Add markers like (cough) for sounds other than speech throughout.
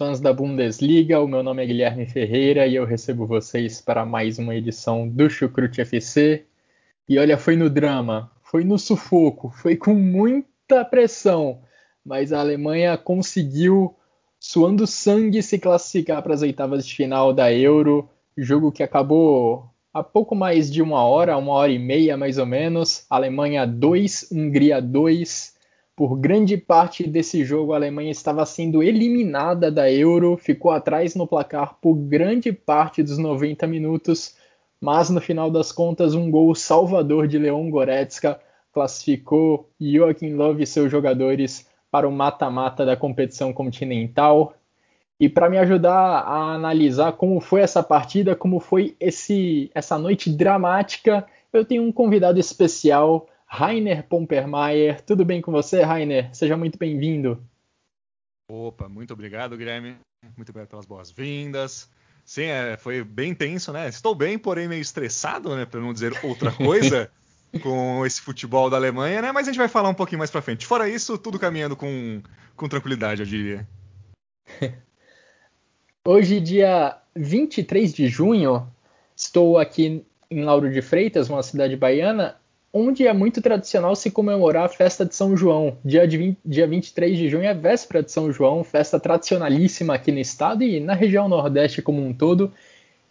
Fãs da Bundesliga. O meu nome é Guilherme Ferreira e eu recebo vocês para mais uma edição do Chucrute FC. E olha, foi no drama, foi no sufoco, foi com muita pressão, mas a Alemanha conseguiu, suando sangue, se classificar para as oitavas de final da Euro. Jogo que acabou há pouco mais de uma hora, uma hora e meia mais ou menos. Alemanha 2, Hungria 2 por grande parte desse jogo, a Alemanha estava sendo eliminada da Euro, ficou atrás no placar por grande parte dos 90 minutos, mas no final das contas, um gol salvador de Leon Goretzka classificou Joachim Löw e seus jogadores para o mata-mata da competição continental. E para me ajudar a analisar como foi essa partida, como foi esse, essa noite dramática, eu tenho um convidado especial, Rainer Pompermeier. Tudo bem com você, Rainer? Seja muito bem-vindo. Opa, muito obrigado, Guilherme. Muito obrigado pelas boas-vindas. Sim, é, foi bem tenso, né? Estou bem, porém meio estressado, né? Para não dizer outra coisa, (laughs) com esse futebol da Alemanha, né? Mas a gente vai falar um pouquinho mais para frente. Fora isso, tudo caminhando com, com tranquilidade, eu diria. (laughs) Hoje, dia 23 de junho, estou aqui em Lauro de Freitas, uma cidade baiana, onde é muito tradicional se comemorar a festa de São João. Dia, de 20, dia 23 de junho é véspera de São João, festa tradicionalíssima aqui no estado e na região Nordeste como um todo.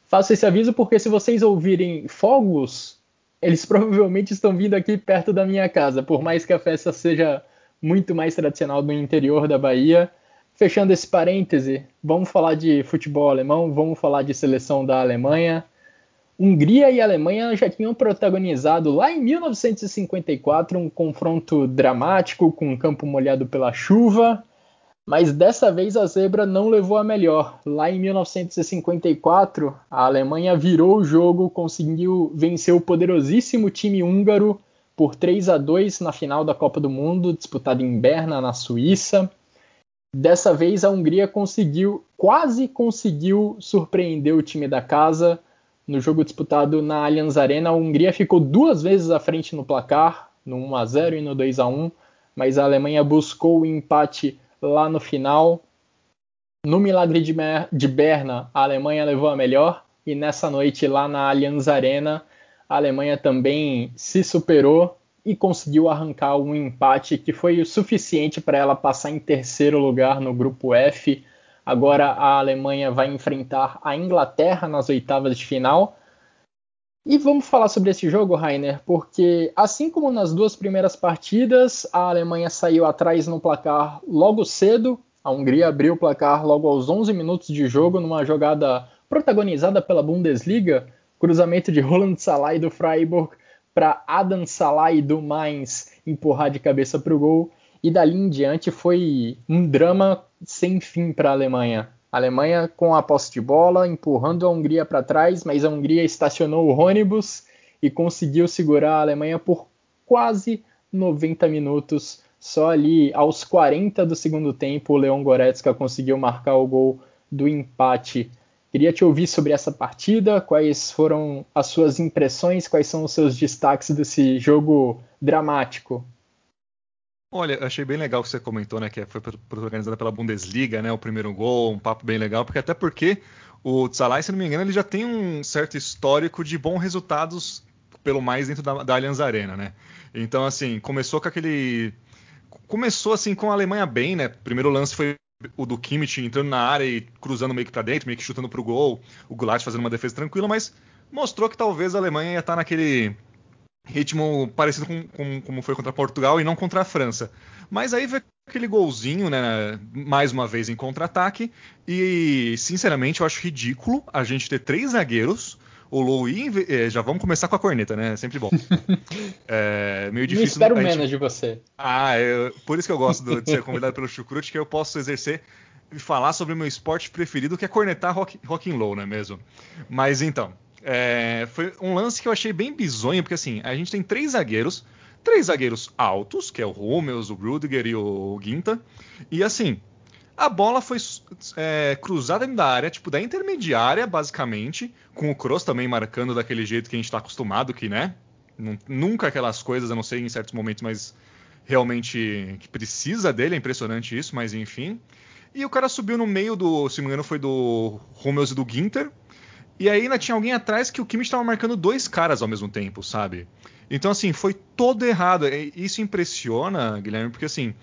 Faço esse aviso porque se vocês ouvirem fogos, eles (laughs) provavelmente estão vindo aqui perto da minha casa, por mais que a festa seja muito mais tradicional no interior da Bahia. Fechando esse parêntese, vamos falar de futebol alemão, vamos falar de seleção da Alemanha. Hungria e Alemanha já tinham protagonizado lá em 1954 um confronto dramático com um campo molhado pela chuva, mas dessa vez a zebra não levou a melhor. Lá em 1954, a Alemanha virou o jogo, conseguiu vencer o poderosíssimo time húngaro por 3 a 2 na final da Copa do Mundo, disputada em Berna, na Suíça. Dessa vez a Hungria conseguiu, quase conseguiu surpreender o time da casa no jogo disputado na Allianz Arena, a Hungria ficou duas vezes à frente no placar, no 1 a 0 e no 2 a 1, mas a Alemanha buscou o empate lá no final. No milagre de, de Berna, a Alemanha levou a melhor e nessa noite lá na Allianz Arena, a Alemanha também se superou e conseguiu arrancar um empate que foi o suficiente para ela passar em terceiro lugar no grupo F Agora a Alemanha vai enfrentar a Inglaterra nas oitavas de final. E vamos falar sobre esse jogo, Rainer, porque assim como nas duas primeiras partidas, a Alemanha saiu atrás no placar logo cedo. A Hungria abriu o placar logo aos 11 minutos de jogo numa jogada protagonizada pela Bundesliga, cruzamento de Roland Salah do Freiburg para Adam Salah do Mainz empurrar de cabeça para o gol. E dali em diante foi um drama sem fim para a Alemanha. A Alemanha com a posse de bola, empurrando a Hungria para trás, mas a Hungria estacionou o ônibus e conseguiu segurar a Alemanha por quase 90 minutos. Só ali aos 40 do segundo tempo, o Leon Goretzka conseguiu marcar o gol do empate. Queria te ouvir sobre essa partida, quais foram as suas impressões, quais são os seus destaques desse jogo dramático. Olha, achei bem legal que você comentou, né, que foi organizada pela Bundesliga, né, o primeiro gol, um papo bem legal, porque até porque o Tzalai, se não me engano, ele já tem um certo histórico de bons resultados, pelo mais dentro da, da Allianz Arena, né? Então, assim, começou com aquele começou assim com a Alemanha bem, né? Primeiro lance foi o do Kimmich entrando na área e cruzando meio que para dentro, meio que chutando pro gol, o Goulart fazendo uma defesa tranquila, mas mostrou que talvez a Alemanha ia estar tá naquele ritmo parecido com, com, como foi contra Portugal e não contra a França. Mas aí veio aquele golzinho, né? Mais uma vez em contra-ataque. E, sinceramente, eu acho ridículo a gente ter três zagueiros. O Louis, eh, já vamos começar com a corneta, né? Sempre bom. (laughs) É meio difícil. Eu espero gente... menos de você. Ah, eu... por isso que eu gosto de ser convidado pelo Chucrute, que eu posso exercer e falar sobre o meu esporte preferido, que é cornetar rock, rock and roll, não é mesmo? Mas então, é... foi um lance que eu achei bem bizonho, porque assim, a gente tem três zagueiros, três zagueiros altos, que é o Hummels, o Rudiger e o Ginta. E assim, a bola foi é, cruzada dentro da área, tipo, da intermediária, basicamente, com o Kroos também marcando daquele jeito que a gente está acostumado, que, né? Nunca aquelas coisas, eu não sei em certos momentos, mas realmente que precisa dele, é impressionante isso, mas enfim. E o cara subiu no meio do, se não me engano, foi do Hummels e do Ginter. E aí ainda tinha alguém atrás que o Kimmich estava marcando dois caras ao mesmo tempo, sabe? Então, assim, foi todo errado. Isso impressiona, Guilherme, porque assim,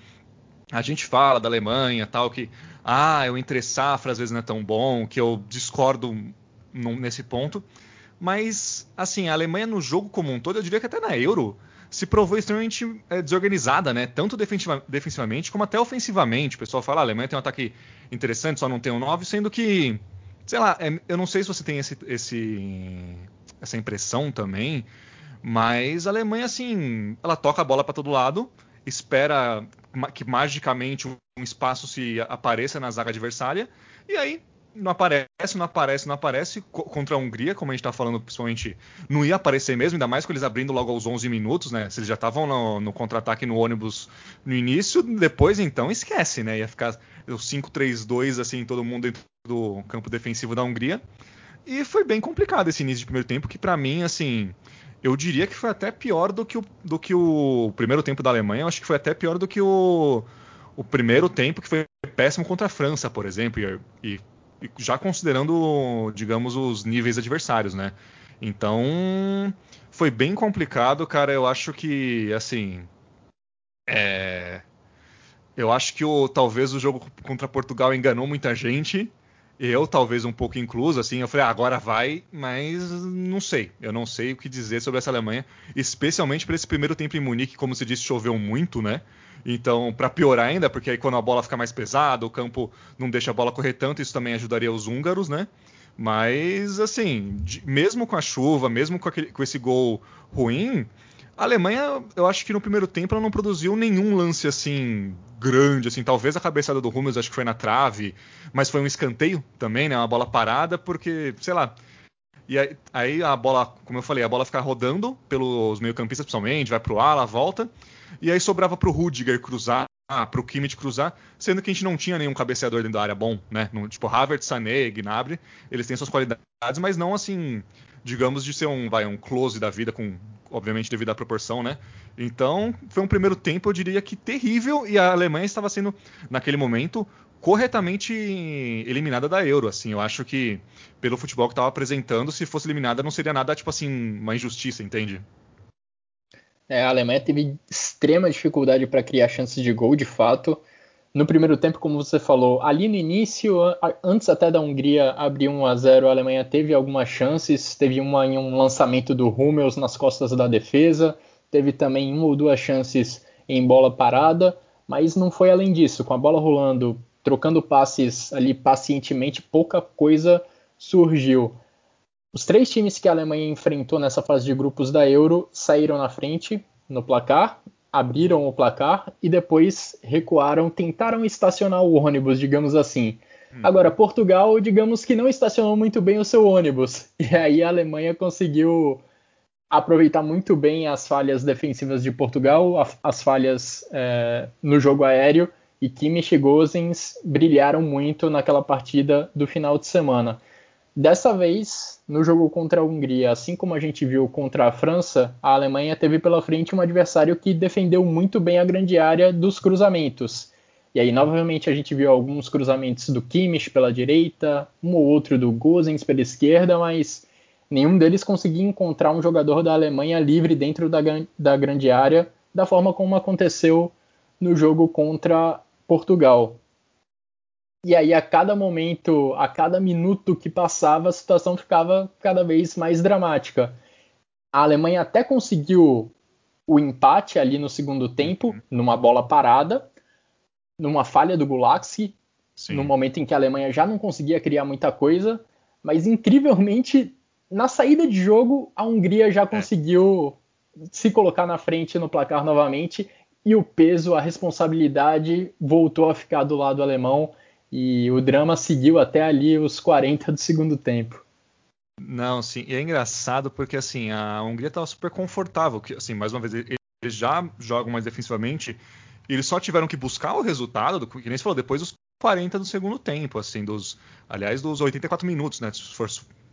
a gente fala da Alemanha tal, que ah, o entre safra às vezes não é tão bom, que eu discordo nesse ponto. Mas, assim, a Alemanha no jogo como um todo, eu diria que até na Euro, se provou extremamente é, desorganizada, né? Tanto defensiva, defensivamente como até ofensivamente. O pessoal fala, ah, a Alemanha tem um ataque interessante, só não tem um 9, sendo que, sei lá, é, eu não sei se você tem esse, esse, essa impressão também, mas a Alemanha, assim, ela toca a bola para todo lado, espera que magicamente um espaço se apareça na zaga adversária, e aí não aparece, não aparece, não aparece. Contra a Hungria, como a gente está falando, principalmente, não ia aparecer mesmo, ainda mais com eles abrindo logo aos 11 minutos, né? Se eles já estavam no, no contra-ataque no ônibus no início, depois então esquece, né? Ia ficar o 5-3-2, assim, todo mundo do campo defensivo da Hungria. E foi bem complicado esse início de primeiro tempo, que para mim, assim, eu diria que foi até pior do que o, do que o primeiro tempo da Alemanha. Eu acho que foi até pior do que o, o primeiro tempo, que foi péssimo contra a França, por exemplo. E, e, já considerando, digamos, os níveis adversários, né? Então, foi bem complicado, cara. Eu acho que, assim. É... Eu acho que o, talvez o jogo contra Portugal enganou muita gente eu, talvez um pouco incluso, assim, eu falei, ah, agora vai, mas não sei. Eu não sei o que dizer sobre essa Alemanha, especialmente para esse primeiro tempo em Munique, como se disse, choveu muito, né? Então, para piorar ainda, porque aí quando a bola fica mais pesada, o campo não deixa a bola correr tanto, isso também ajudaria os húngaros, né? Mas, assim, de, mesmo com a chuva, mesmo com, aquele, com esse gol ruim, a Alemanha, eu acho que no primeiro tempo ela não produziu nenhum lance assim grande, assim, talvez a cabeçada do Hummels acho que foi na trave, mas foi um escanteio também, né, uma bola parada, porque, sei lá. E aí, aí a bola, como eu falei, a bola fica rodando pelos meio-campistas principalmente, vai pro ala, volta, e aí sobrava pro Rudiger cruzar, ah, pro Kimmich cruzar, sendo que a gente não tinha nenhum cabeceador dentro da área bom, né? No, tipo Havertz, Sané, Gnabry, eles têm suas qualidades, mas não assim digamos, de ser um, vai, um close da vida, com, obviamente, devido à proporção, né? Então, foi um primeiro tempo, eu diria que terrível, e a Alemanha estava sendo, naquele momento, corretamente eliminada da Euro, assim, eu acho que, pelo futebol que estava apresentando, se fosse eliminada, não seria nada, tipo assim, uma injustiça, entende? É, a Alemanha teve extrema dificuldade para criar chances de gol, de fato, no primeiro tempo, como você falou, ali no início, antes até da Hungria abrir 1 a 0, a Alemanha teve algumas chances, teve uma em um lançamento do Hummels nas costas da defesa, teve também uma ou duas chances em bola parada, mas não foi além disso, com a bola rolando, trocando passes ali pacientemente, pouca coisa surgiu. Os três times que a Alemanha enfrentou nessa fase de grupos da Euro saíram na frente no placar, abriram o placar e depois recuaram, tentaram estacionar o ônibus, digamos assim. Hum. Agora, Portugal, digamos que não estacionou muito bem o seu ônibus. (laughs) E aí a Alemanha conseguiu aproveitar muito bem as falhas defensivas de Portugal, as falhas é, no jogo aéreo, e Kimmich e Gozens brilharam muito naquela partida do final de semana. Dessa vez, no jogo contra a Hungria, assim como a gente viu contra a França, a Alemanha teve pela frente um adversário que defendeu muito bem a grande área dos cruzamentos. E aí, novamente, a gente viu alguns cruzamentos do Kimmich pela direita, um ou outro do Gosens pela esquerda, mas nenhum deles conseguia encontrar um jogador da Alemanha livre dentro da, da grande área, da forma como aconteceu no jogo contra Portugal. E aí, a cada momento, a cada minuto que passava, a situação ficava cada vez mais dramática. a Alemanha até conseguiu o empate ali no segundo tempo, uhum. numa bola parada, numa falha do Gulaxi, no momento em que a Alemanha já não conseguia criar muita coisa, mas incrivelmente na saída de jogo a Hungria já é. conseguiu se colocar na frente no placar novamente e o peso, a responsabilidade voltou a ficar do lado alemão e o drama seguiu até ali os 40 do segundo tempo. Não, sim, e é engraçado porque assim, a Hungria estava super confortável, que assim, mais uma vez eles já jogam mais defensivamente, e eles só tiveram que buscar o resultado, do, que nem você falou, depois dos 40 do segundo tempo, assim, dos, aliás, dos 84 minutos, né, se for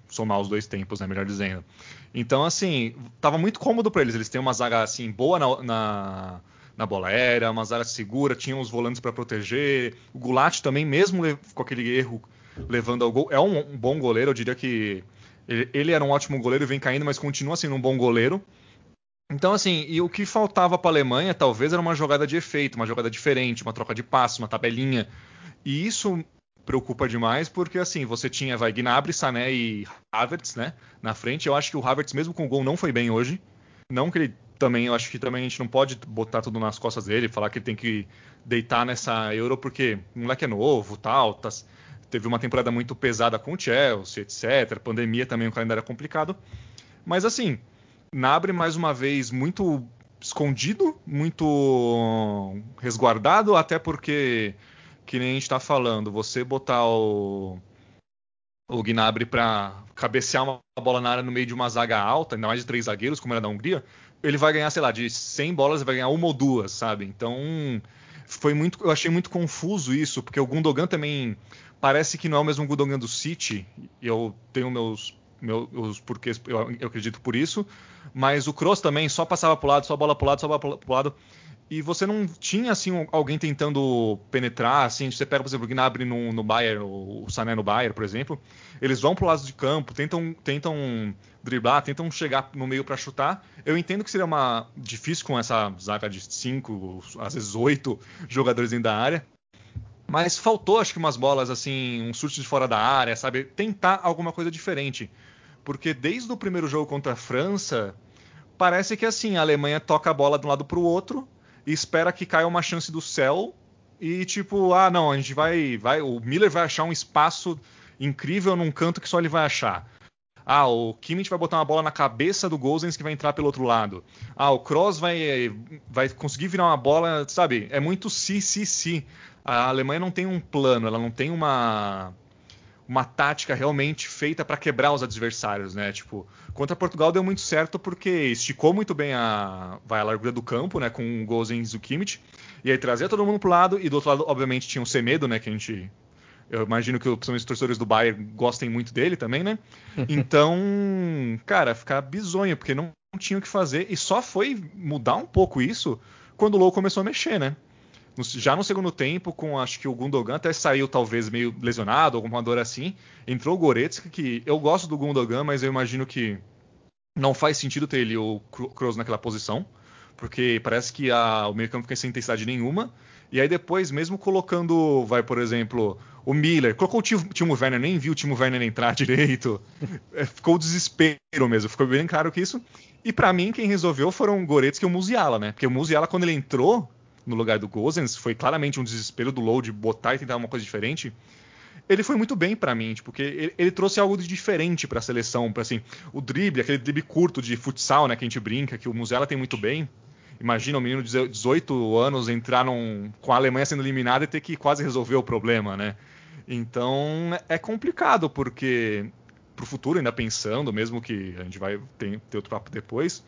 somar os dois tempos, né, melhor dizendo. Então, assim, tava muito cômodo para eles, eles têm uma zaga assim boa na, na na bola aérea, uma zaga segura, tinham os volantes para proteger. O Gulat também, mesmo com aquele erro levando ao gol, é um, um bom goleiro. Eu diria que ele, ele, era um ótimo goleiro vem caindo, mas continua sendo um bom goleiro. Então, assim, e o que faltava para a Alemanha talvez era uma jogada de efeito, uma jogada diferente, uma troca de passo, uma tabelinha. E isso preocupa demais porque, assim, você tinha vai Gnabry, Sané e Havertz, né, na frente. Eu acho que o Havertz, mesmo com o gol, não foi bem hoje. Não que ele também, eu acho que também a gente não pode botar tudo nas costas dele, falar que ele tem que deitar nessa Euro porque o moleque é novo, tal, tá, teve uma temporada muito pesada com o Chelsea, etc. Pandemia também, o calendário é complicado. Mas assim, Nabre mais uma vez muito escondido, muito resguardado, até porque, que nem a gente está falando, você botar o, o Gnabry para cabecear uma bola na área no meio de uma zaga alta, ainda mais de três zagueiros, como era da Hungria, ele vai ganhar, sei lá, de 100 bolas, ele vai ganhar uma ou duas, sabe? Então, foi muito, eu achei muito confuso isso, porque o Gundogan também parece que não é o mesmo Gundogan do City, e eu tenho meus meus porquês, eu, eu acredito por isso, mas o Kroos também só passava pro lado, só bola pro lado, só bola pro lado e você não tinha assim alguém tentando penetrar, assim, você pega, por exemplo, o Gnabry no, no Bayern, o Sané no Bayern, por exemplo, eles vão pro lado de campo, tentam, tentam driblar, tentam chegar no meio para chutar. Eu entendo que seria uma difícil com essa zaga de cinco, às vezes oito jogadores dentro da área, mas faltou, acho que umas bolas assim, um chute de fora da área, sabe? Tentar alguma coisa diferente, porque desde o primeiro jogo contra a França parece que assim a Alemanha toca a bola de um lado para o outro e espera que caia uma chance do céu e tipo, ah, não, a gente vai, vai, o Miller vai achar um espaço incrível num canto que só ele vai achar. Ah, o Kimmich vai botar uma bola na cabeça do Gozens que vai entrar pelo outro lado. Ah, o Kroos vai, vai conseguir virar uma bola, sabe? É muito si, si, si. A Alemanha não tem um plano, ela não tem uma uma tática realmente feita para quebrar os adversários, né? Tipo, contra Portugal deu muito certo porque esticou muito bem a, vai, a largura do campo, né? Com o Gozens e o Kimmich. E aí trazia todo mundo pro lado, e do outro lado, obviamente, tinha o Semedo, né? Que a gente. Eu imagino que os torcedores do Bayern gostem muito dele também, né? (laughs) Então, cara, ficar bizonho, porque não tinha o que fazer. E só foi mudar um pouco isso quando o Low começou a mexer, né? Já no segundo tempo, com acho que o Gundogan até saiu talvez meio lesionado, alguma dor assim. Entrou o Goretzka, que eu gosto do Gundogan, mas eu imagino que não faz sentido ter ele o Kroos naquela posição, porque parece que a, o meio campo fica sem intensidade nenhuma. E aí depois, mesmo colocando, vai, por exemplo, o Miller, colocou o Timo Werner, nem viu o Timo Werner entrar (laughs) direito. É, ficou o desespero mesmo, ficou bem claro que isso. E para mim, quem resolveu foram o Goretzka e o Musiala, né? Porque o Musiala, quando ele entrou, no lugar do Gozens, foi claramente um desespero do Low de botar e tentar uma coisa diferente. Ele foi muito bem para mim, tipo, porque ele, ele, trouxe algo de diferente para a seleção, para assim, o drible, aquele drible curto de futsal, né, que a gente brinca, que o Musella tem muito bem. Imagina um menino de 18 anos entrar num, com a Alemanha sendo eliminada e ter que quase resolver o problema, né? Então é complicado, porque pro futuro, ainda pensando, mesmo que a gente vai ter, ter outro papo depois,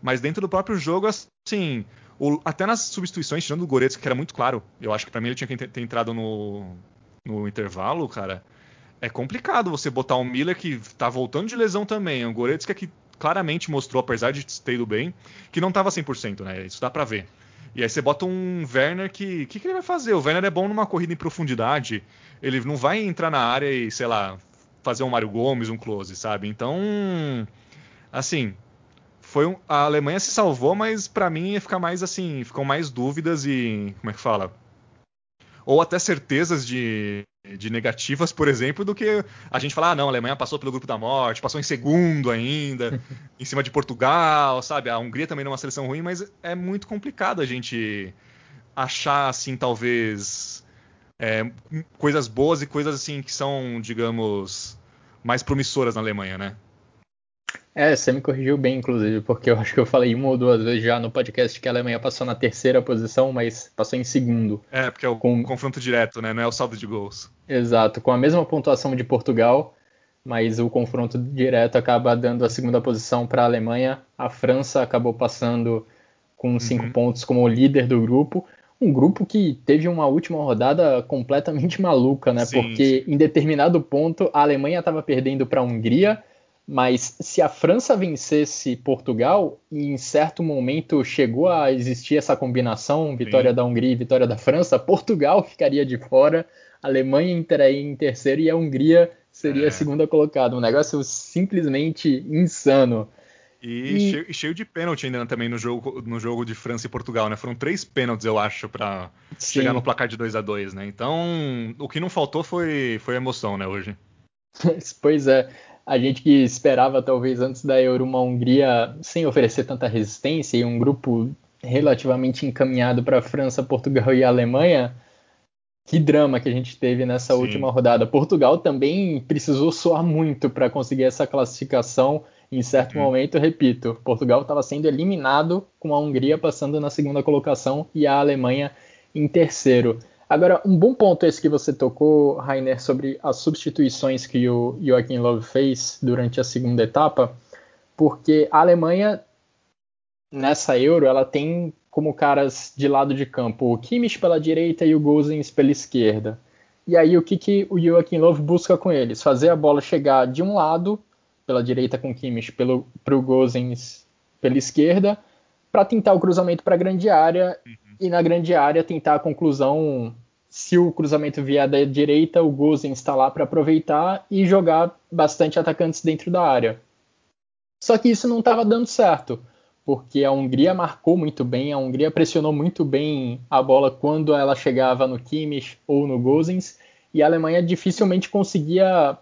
mas dentro do próprio jogo, assim, o, até nas substituições, tirando o Goretzka, que era muito claro, eu acho que para mim ele tinha que ter entrado no, no intervalo, cara. É complicado você botar um Miller que tá voltando de lesão também, um Goretzka que claramente mostrou, apesar de ter ido bem, que não tava 100%, né? Isso dá para ver. E aí você bota um Werner que. O que, que, ele vai fazer? O Werner é bom numa corrida em profundidade. Ele não vai entrar na área e, sei lá, fazer um Mário Gomes, um close, sabe? Então. Assim, foi um, a Alemanha se salvou, mas para mim ia ficar mais assim, ficam mais dúvidas e como é que fala? Ou até certezas de de negativas, por exemplo, do que a gente falar, ah, não, a Alemanha passou pelo grupo da morte, passou em segundo ainda, (laughs) em cima de Portugal, sabe? A Hungria também não é uma seleção ruim, mas é muito complicado a gente achar, assim, talvez é, coisas boas e coisas, assim, que são, digamos, mais promissoras na Alemanha, né? É, você me corrigiu bem, inclusive, porque eu acho que eu falei uma ou duas vezes já no podcast que a Alemanha passou na terceira posição, mas passou em segundo. É, porque é o com... confronto direto, né? Não é o saldo de gols. Exato, com a mesma pontuação de Portugal, mas o confronto direto acaba dando a segunda posição para a Alemanha. A França acabou passando com cinco uhum. pontos como líder do grupo. Um grupo que teve uma última rodada completamente (laughs) maluca, né? Sim, porque sim. em determinado ponto a Alemanha estava perdendo para a Hungria mas se a França vencesse Portugal, e em certo momento chegou a existir essa combinação, vitória Sim. da Hungria e vitória da França, Portugal ficaria de fora, a Alemanha entraria em terceiro e a Hungria seria é. a segunda colocada. Um negócio simplesmente insano. E, e... Cheio, cheio, de pênalti ainda também no jogo, no jogo de França e Portugal, né? Foram três pênaltis, eu acho, para chegar no placar de 2 a 2 né? Então, o que não faltou foi, foi emoção, né, hoje. (laughs) pois é a gente que esperava talvez antes da Euro uma Hungria sem oferecer tanta resistência e um grupo relativamente encaminhado para a França, Portugal e Alemanha, que drama que a gente teve nessa Sim. última rodada. Portugal também precisou soar muito para conseguir essa classificação. Em certo uhum. momento, repito, Portugal estava sendo eliminado com a Hungria passando na segunda colocação e a Alemanha em terceiro. Agora, um bom ponto esse que você tocou, Rainer, sobre as substituições que o Joachim Love fez durante a segunda etapa, porque a Alemanha, nessa Euro, ela tem como caras de lado de campo o Kimmich pela direita e o Gozens pela esquerda. E aí, o que, que o Joachim Love busca com eles? Fazer a bola chegar de um lado, pela direita com o Kimmich, para o Gozens pela esquerda, para tentar o cruzamento para a grande área. E na grande área tentar a conclusão. Se o cruzamento vier da direita, o Gozen está lá para aproveitar e jogar bastante atacantes dentro da área. Só que isso não estava dando certo, porque a Hungria marcou muito bem, a Hungria pressionou muito bem a bola quando ela chegava no Kimmich ou no Gozens, e a Alemanha dificilmente conseguia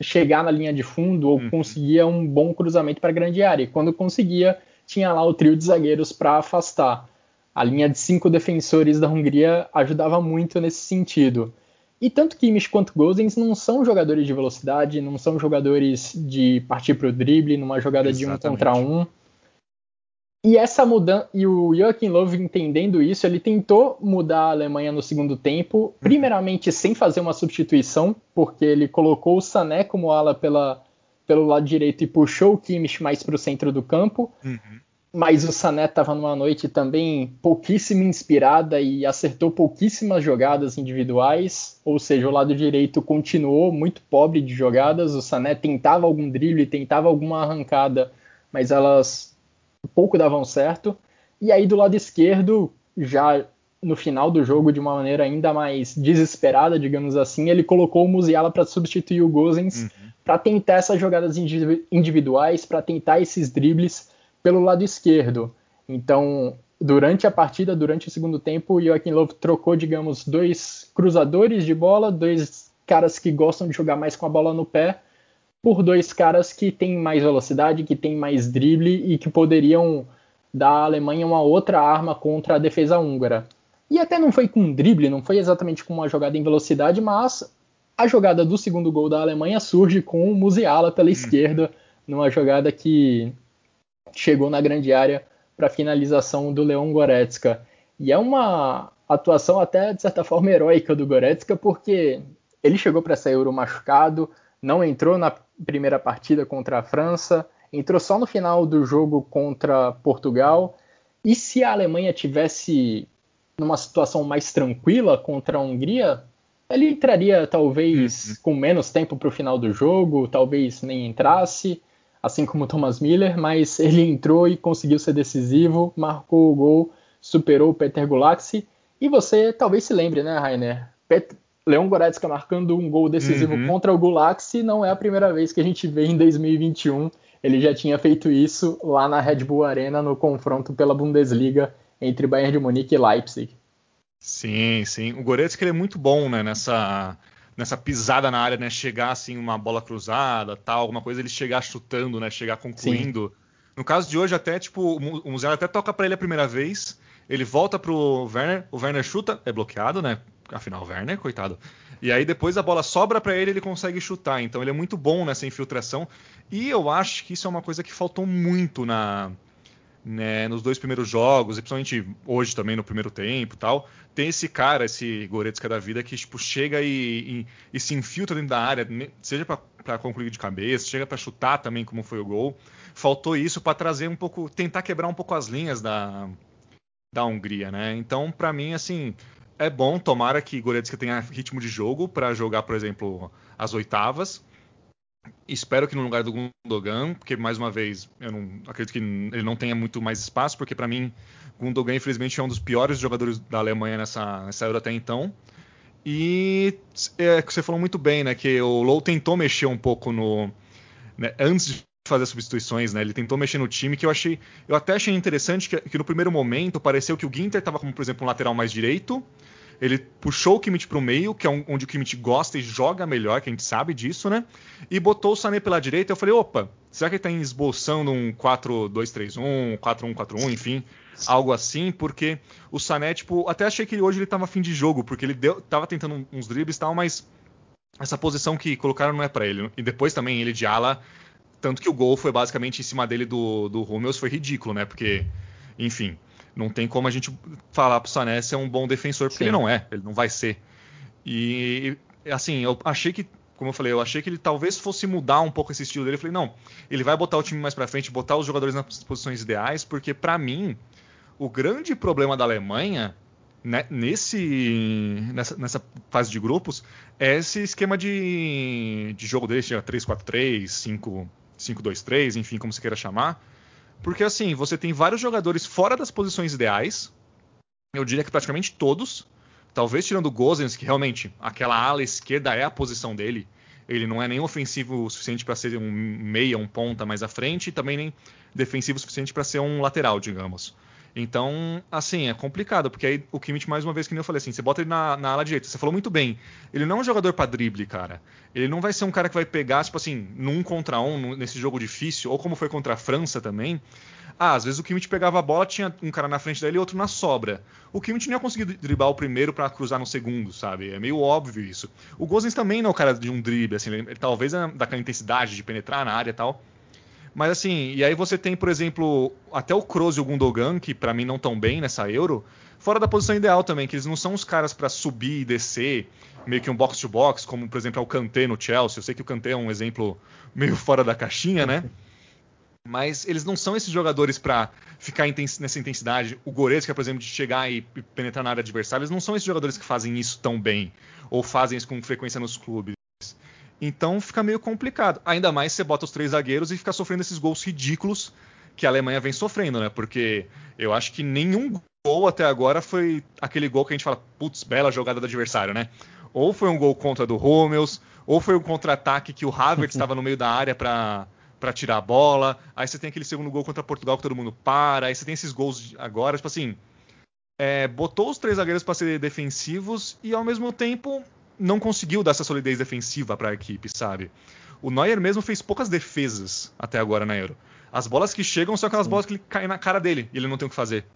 chegar na linha de fundo ou uhum. conseguia um bom cruzamento para a grande área. E quando conseguia, tinha lá o trio de zagueiros para afastar. A linha de cinco defensores da Hungria ajudava muito nesse sentido. E tanto Kimmich quanto Gozens não são jogadores de velocidade, não são jogadores de partir para o drible, numa jogada Exatamente. de um contra um. E essa mudança, e o Joachim Löw entendendo isso, ele tentou mudar a Alemanha no segundo tempo, primeiramente sem fazer uma substituição, porque ele colocou o Sané como ala pela pelo lado direito e puxou o Kimmich mais para o centro do campo. Uhum. Mas o Sané estava numa noite também pouquíssimo inspirada e acertou pouquíssimas jogadas individuais, ou seja, o lado direito continuou muito pobre de jogadas. O Sané tentava algum drible, tentava alguma arrancada, mas elas pouco davam certo. E aí do lado esquerdo, já no final do jogo, de uma maneira ainda mais desesperada, digamos assim, ele colocou o Musiala para substituir o Gozens. Uhum para tentar essas jogadas individuais, para tentar esses dribles pelo lado esquerdo. Então, durante a partida, durante o segundo tempo, o Joaquim Love trocou, digamos, dois cruzadores de bola, dois caras que gostam de jogar mais com a bola no pé, por dois caras que têm mais velocidade, que têm mais drible e que poderiam dar à Alemanha uma outra arma contra a defesa húngara. E até não foi com drible, não foi exatamente com uma jogada em velocidade, mas a jogada do segundo gol da Alemanha surge com o Musiala pela hum. esquerda, numa jogada que chegou na grande área para finalização do Leon Goretzka. E é uma atuação até de certa forma heróica do Goretzka, porque ele chegou para essa Euro machucado, não entrou na primeira partida contra a França, entrou só no final do jogo contra Portugal. E se a Alemanha tivesse numa situação mais tranquila contra a Hungria, ele entraria talvez uhum. com menos tempo para o final do jogo, talvez nem entrasse, assim como o Thomas Miller, mas (laughs) ele entrou e conseguiu ser decisivo, marcou o gol, superou o Peter Gulaxi. E você talvez se lembre, né, Rainer? Pet Leon Goretzka marcando um gol decisivo uhum. contra o Gulaxi não é a primeira vez que a gente vê em 2021. Ele já tinha feito isso lá na Red Bull Arena no confronto pela Bundesliga entre Bayern de Munique e Leipzig. Sim, sim. O Goretzka é muito bom né, nessa, nessa pisada na área, né? Chegar assim, uma bola cruzada, tal, alguma coisa, ele chegar chutando, né? Chegar concluindo. Sim. No caso de hoje, até, tipo, o Musiala até toca para ele a primeira vez, ele volta pro Werner, o Werner chuta, é bloqueado, né? Afinal, o Werner, coitado. E aí depois a bola sobra para ele, ele consegue chutar. Então ele é muito bom nessa infiltração. E eu acho que isso é uma coisa que faltou muito na, né, nos dois primeiros jogos, e principalmente hoje também no primeiro tempo tal, tem esse cara, esse Goretzka da vida, que tipo, chega e, e, e se infiltra dentro da área, seja para concluir de cabeça, chega para chutar também, como foi o gol. Faltou isso para trazer um pouco, tentar quebrar um pouco as linhas da, da Hungria, né? Então, para mim, assim, é bom, tomara que Goretzka tenha ritmo de jogo para jogar, por exemplo, as oitavas Espero que no lugar do Gundogan, porque mais uma vez eu não acredito que ele não tenha muito mais espaço, porque para mim Gundogan infelizmente é um dos piores jogadores da Alemanha nessa, nessa Euro até então. E é que você falou muito bem, né, que o Low tentou mexer um pouco no né, antes de fazer substituições, né? Ele tentou mexer no time que eu achei, eu até achei interessante que, que no primeiro momento pareceu que o Ginter estava como por exemplo um lateral mais direito ele puxou o Kimmich para o meio, que é onde o Kimmich gosta e joga melhor, que a gente sabe disso, né? E botou o Sané pela direita. Eu falei, opa, será que ele está esboçando um 4-2-3-1, 4-1-4-1, enfim, algo assim? Porque o Sané, tipo, até achei que hoje ele estava fim de jogo, porque ele deu, tava tentando uns dribles e tal, mas essa posição que colocaram não é para ele. E depois também ele de ala, tanto que o gol foi basicamente em cima dele do, do Hummels, foi ridículo, né? Porque, enfim, não tem como a gente falar pro Sané ser um bom defensor, porque Sim. ele não é, ele não vai ser. E assim, eu achei que, como eu falei, eu achei que ele talvez fosse mudar um pouco esse estilo dele. Eu falei, não, ele vai botar o time mais para frente, botar os jogadores nas posições ideais, porque para mim, o grande problema da Alemanha né, nesse, nessa, nessa, fase de grupos é esse esquema de, de jogo dele, 3-4-3, 5-2-3, enfim, como você queira chamar porque assim, você tem vários jogadores fora das posições ideais. Eu diria que praticamente todos. Talvez tirando o Gozens, que realmente aquela ala esquerda é a posição dele. Ele não é nem ofensivo o suficiente para ser um meia, um ponta mais à frente, e também nem defensivo o suficiente para ser um lateral, digamos. Então, assim, é complicado, porque aí o Kimmich, mais uma vez, que nem eu falei assim, você bota ele na, na ala direita, você falou muito bem, ele não é um jogador para drible, cara. Ele não vai ser um cara que vai pegar, tipo assim, num contra um, nesse jogo difícil, ou como foi contra a França também. Ah, às vezes o Kimmich pegava a bola, tinha um cara na frente dele e outro na sobra. O Kimmich não ia conseguir driblar o primeiro para cruzar no segundo, sabe? É meio óbvio isso. O Gozens também não é o cara de um drible, assim, ele, ele talvez é daquela intensidade de penetrar na área e tal, mas assim, e aí você tem, por exemplo, até o Kroos e o Gundogan, que para mim não estão bem nessa Euro, fora da posição ideal também, que eles não são os caras para subir e descer, meio que um box to box, como por exemplo é o Kanté no Chelsea. Eu sei que o Kanté é um exemplo (laughs) meio fora da caixinha, né? (laughs) Mas eles não são esses jogadores para ficar nessa intensidade. O Goretzka, por exemplo, de chegar e penetrar na área adversária, eles não são esses jogadores que fazem isso tão bem ou fazem isso com frequência nos clubes. Então fica meio complicado. Ainda mais se você bota os três zagueiros e fica sofrendo esses gols ridículos que a Alemanha vem sofrendo, né? Porque eu acho que nenhum gol até agora foi aquele gol que a gente fala, putz, bela jogada do adversário, né? Ou foi um gol contra do Hummels, ou foi um contra-ataque que o Havertz (laughs) estava no meio da área para para tirar a bola. Aí você tem aquele segundo gol contra Portugal que todo mundo para. Aí você tem esses gols agora, tipo assim, é, botou os três zagueiros para ser defensivos e ao mesmo tempo não conseguiu dar essa solidez defensiva para a equipe, sabe? O Neuer mesmo fez poucas defesas até agora na Euro. As bolas que chegam são aquelas bolas que caem na cara dele e ele não tem o que fazer.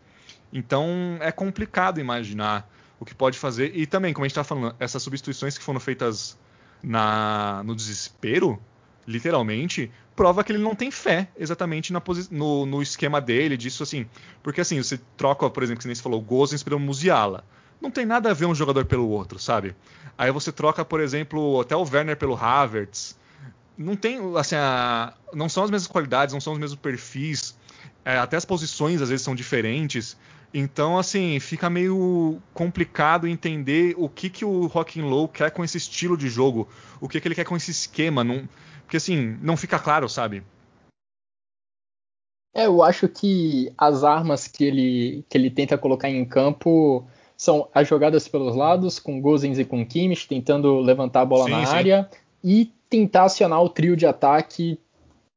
Então é complicado imaginar o que pode fazer. E também, como a gente está falando, essas substituições que foram feitas na, no desespero, literalmente, prova que ele não tem fé exatamente no, no, esquema dele, disso assim. Porque assim, você troca, por exemplo, que nem você falou, o Gozens pelo Musiala não tem nada a ver um jogador pelo outro, sabe? Aí você troca, por exemplo, até o Werner pelo Havertz. Não tem, assim, a, não são as mesmas qualidades, não são os mesmos perfis. É, até as posições às vezes são diferentes. Então, assim, fica meio complicado entender o que, que o Rockin' Low quer com esse estilo de jogo, o que, que ele quer com esse esquema. Não, porque, assim, não fica claro, sabe? É, eu acho que as armas que ele, que ele tenta colocar em campo são as jogadas pelos lados, com Gozens e com Kimmich, tentando levantar a bola sim, na sim. área e tentar acionar o trio de ataque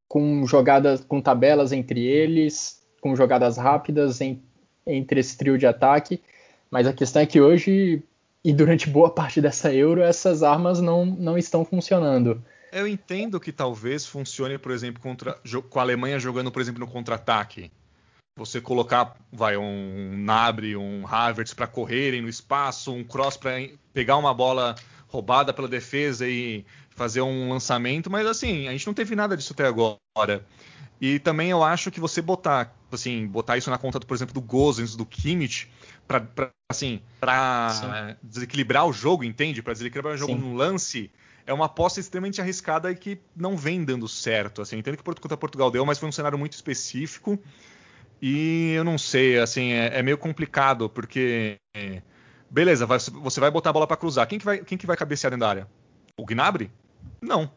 com jogadas, com tabelas entre eles, com jogadas rápidas em, entre esse trio de ataque. Mas a questão é que hoje e durante boa parte dessa Euro essas armas não, não estão funcionando. Eu entendo que talvez funcione, por exemplo, contra, com a Alemanha jogando, por exemplo, no contra-ataque. Você colocar, vai, um Nabre, um Havertz para correrem no espaço, um cross para pegar uma bola roubada pela defesa e fazer um lançamento, mas assim, a gente não teve nada disso até agora. E também eu acho que você botar, assim, botar isso na conta, por exemplo, do Gozens, do Kimmich, para assim, para desequilibrar o jogo, entende? Para desequilibrar o jogo Sim. no lance, é uma aposta extremamente arriscada e que não vem dando certo. Assim, entendo que contra Portugal deu, mas foi um cenário muito específico. E eu não sei, assim, é, é meio complicado, porque. beleza, vai, você vai botar a bola para cruzar. Quem que, vai, quem que vai cabecear dentro da área? O Gnabry? Não.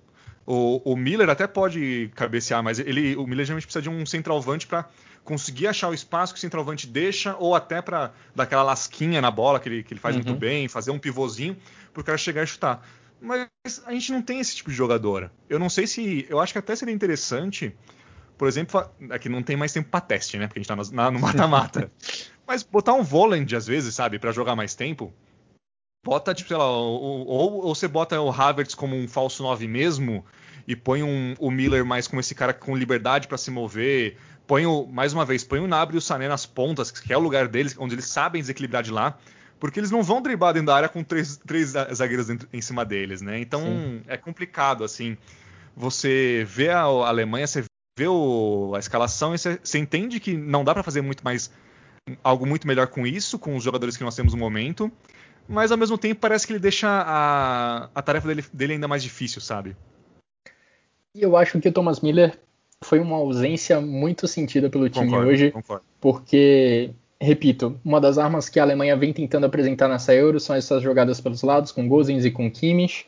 O, o, Miller até pode cabecear, mas ele, o Miller geralmente precisa de um centralvante para conseguir achar o espaço que o centralvante deixa, ou até para dar aquela lasquinha na bola que ele, que ele faz uhum. muito bem, fazer um pivôzinho para o cara chegar e chutar. Mas a gente não tem esse tipo de jogador. Eu não sei se. Eu acho que até seria interessante, por exemplo, aqui não tem mais tempo para teste, né? Porque a gente tá no (laughs) mata-mata. mas botar um Voland, às vezes, sabe, para jogar mais tempo bota, tipo, sei lá, ou, ou, ou, você bota o Havertz como um falso 9 mesmo e põe um, o Miller mais como esse cara com liberdade para se mover. Põe o, mais uma vez, põe o Nabri e o Sané nas pontas, que é o lugar deles, onde eles sabem desequilibrar de lá, porque eles não vão driblar dentro da área com três, três zagueiros dentro, em cima deles, né? Então Sim. é complicado, assim. Você vê a Alemanha, você vê o, a escalação e você, entende que não dá para fazer muito mais algo muito melhor com isso, com os jogadores que nós temos no momento mas ao mesmo tempo parece que ele deixa a, a tarefa dele, dele ainda mais difícil, sabe? E eu acho que o Thomas Miller foi uma ausência muito sentida pelo time concordo, hoje, concordo. porque, repito, uma das armas que a Alemanha vem tentando apresentar nessa Euro são essas jogadas pelos lados, com Gozens e com Kimmich,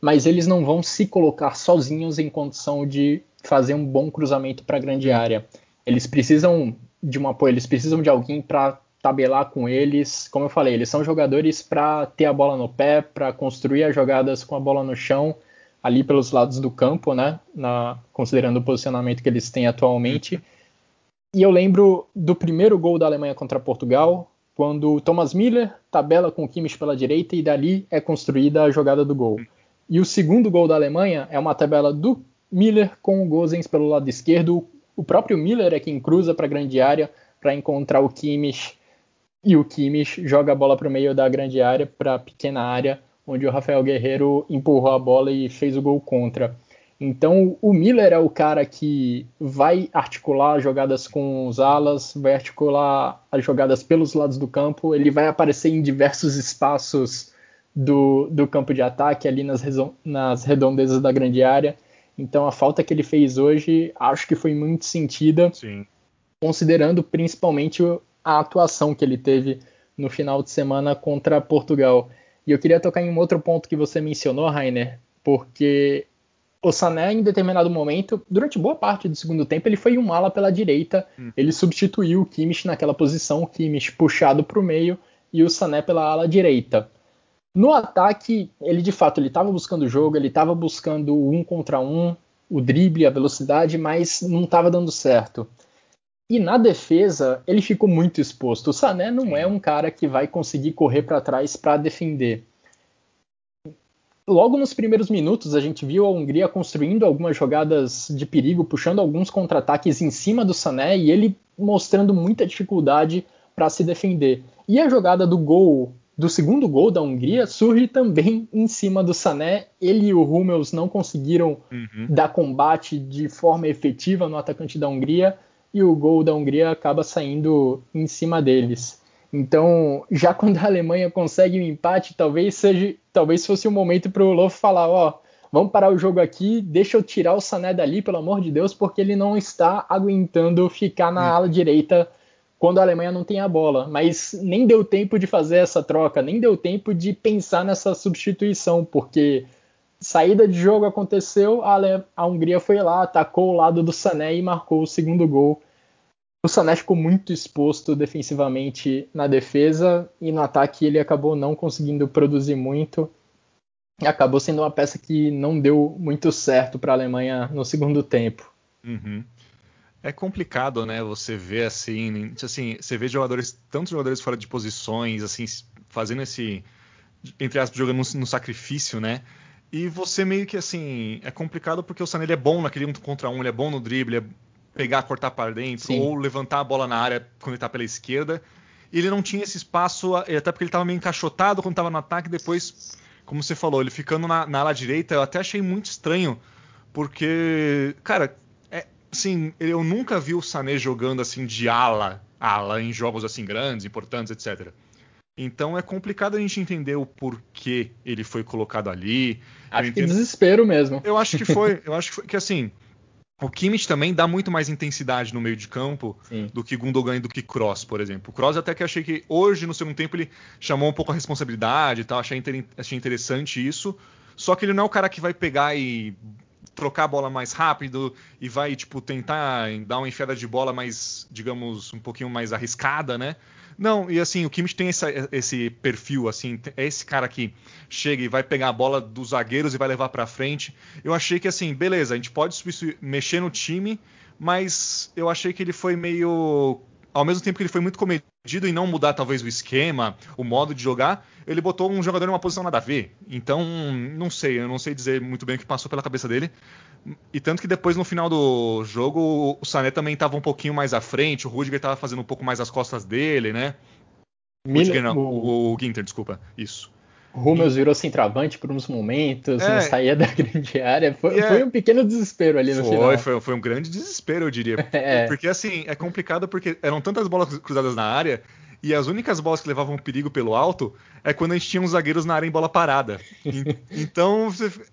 mas eles não vão se colocar sozinhos em condição de fazer um bom cruzamento para a grande área. Eles precisam de um apoio, eles precisam de alguém para tabelar com eles. Como eu falei, eles são jogadores para ter a bola no pé, para construir as jogadas com a bola no chão, ali pelos lados do campo, né? Na, considerando o posicionamento que eles têm atualmente. E eu lembro do primeiro gol da Alemanha contra Portugal, quando Thomas Miller tabela com o Kimmich pela direita e dali é construída a jogada do gol. E o segundo gol da Alemanha é uma tabela do Miller com o Gozens pelo lado esquerdo. O próprio Miller é quem cruza para a grande área para encontrar o Kimmich e o Kimmich joga a bola para o meio da grande área, para a pequena área, onde o Rafael Guerreiro empurrou a bola e fez o gol contra. Então o Miller é o cara que vai articular jogadas com os alas, vai articular as jogadas pelos lados do campo, ele vai aparecer em diversos espaços do, do campo de ataque, ali nas, nas redondezas da grande área. Então a falta que ele fez hoje acho que foi muito sentida, Sim. considerando principalmente a atuação que ele teve no final de semana contra Portugal. E eu queria tocar em um outro ponto que você mencionou, Rainer, porque o Sané, em determinado momento, durante boa parte do segundo tempo, ele foi um ala pela direita, hum. ele substituiu o Kimmich naquela posição, o Kimmich puxado para o meio e o Sané pela ala direita. No ataque, ele de fato ele estava buscando o jogo, ele estava buscando um contra um, o drible, a velocidade, mas não estava dando certo. E na defesa, ele ficou muito exposto. O Sané não é um cara que vai conseguir correr para trás para defender. Logo nos primeiros minutos, a gente viu a Hungria construindo algumas jogadas de perigo, puxando alguns contra-ataques em cima do Sané e ele mostrando muita dificuldade para se defender. E a jogada do gol, do segundo gol da Hungria, surge também em cima do Sané. Ele e o Hummels não conseguiram uhum. dar combate de forma efetiva no atacante da Hungria e o gol da Hungria acaba saindo em cima deles. Então, já (laughs) quando a Alemanha consegue o um empate, talvez seja, talvez fosse o um momento para o Löw falar, ó, vamos parar o jogo aqui, deixa eu tirar o Sané dali, pelo amor de Deus, porque ele não está aguentando ficar na ala direita quando a Alemanha não tem a bola. Mas nem deu tempo de fazer essa troca, nem deu tempo de pensar nessa substituição, porque saída de jogo aconteceu, a, a Hungria foi lá, atacou o lado do Sané e marcou o segundo gol. O Sané ficou muito exposto defensivamente na defesa e no ataque ele acabou não conseguindo produzir muito. Acabou sendo uma peça que não deu muito certo para a Alemanha no segundo tempo. Uhum. É complicado, né? Você vê assim, assim, você vê jogadores, tantos jogadores fora de posições, assim, fazendo esse entre aspas, jogando no, no sacrifício, né? E você meio que assim, é complicado porque o Sané é bom naquele um contra um, ele é bom no drible, é pegar, cortar para dentro, Sim. ou levantar a bola na área quando ele tá pela esquerda. E ele não tinha esse espaço, até porque ele estava meio encaixotado quando estava no ataque, depois, como você falou, ele ficando na, na ala direita, eu até achei muito estranho, porque, cara, assim, eu nunca vi o Sané jogando assim de ala, ala em jogos assim grandes, importantes, etc. Então é complicado a gente entender o porquê ele foi colocado ali. Acho que desespero mesmo. Eu acho que (laughs) foi. eu acho que, foi, que assim. O Kimmich também dá muito mais intensidade no meio de campo Sim. do que Gundogan e do que Kroos, por exemplo. O Kroos até que achei que hoje, no segundo tempo, ele chamou um pouco a responsabilidade e tal. Achei, inter... achei interessante isso. Só que ele não é o cara que vai pegar e trocar a bola mais rápido e vai, tipo, tentar dar uma enfiada de bola mais, digamos, um pouquinho mais arriscada, né? Não, e assim, o Kimmich tem essa, esse perfil, assim, é esse cara que chega e vai pegar a bola dos zagueiros e vai levar para frente. Eu achei que, assim, beleza, a gente pode mexer no time, mas eu achei que ele foi meio. Ao mesmo tempo que ele foi muito comedido em não mudar talvez o esquema, o modo de jogar, ele botou um jogador em uma posição nada a ver. Então, não sei, eu não sei dizer muito bem o que passou pela cabeça dele, e tanto que depois no final do jogo o Sané também estava um pouquinho mais à frente, o Rudiger estava fazendo um pouco mais as costas dele, né? Mil... Rudiger não, o... o Ginter, desculpa, isso. O Rummels virou centroavante por uns momentos, é, não saía da (laughs) grande área. Foi, é, foi, um pequeno desespero ali no foi, final. Foi, foi um grande desespero, eu diria. (laughs) É. Porque assim, é complicado porque eram tantas bolas cruzadas na área e as únicas bolas que levavam perigo pelo alto é quando a gente tinha uns zagueiros na área em bola parada. (laughs) então,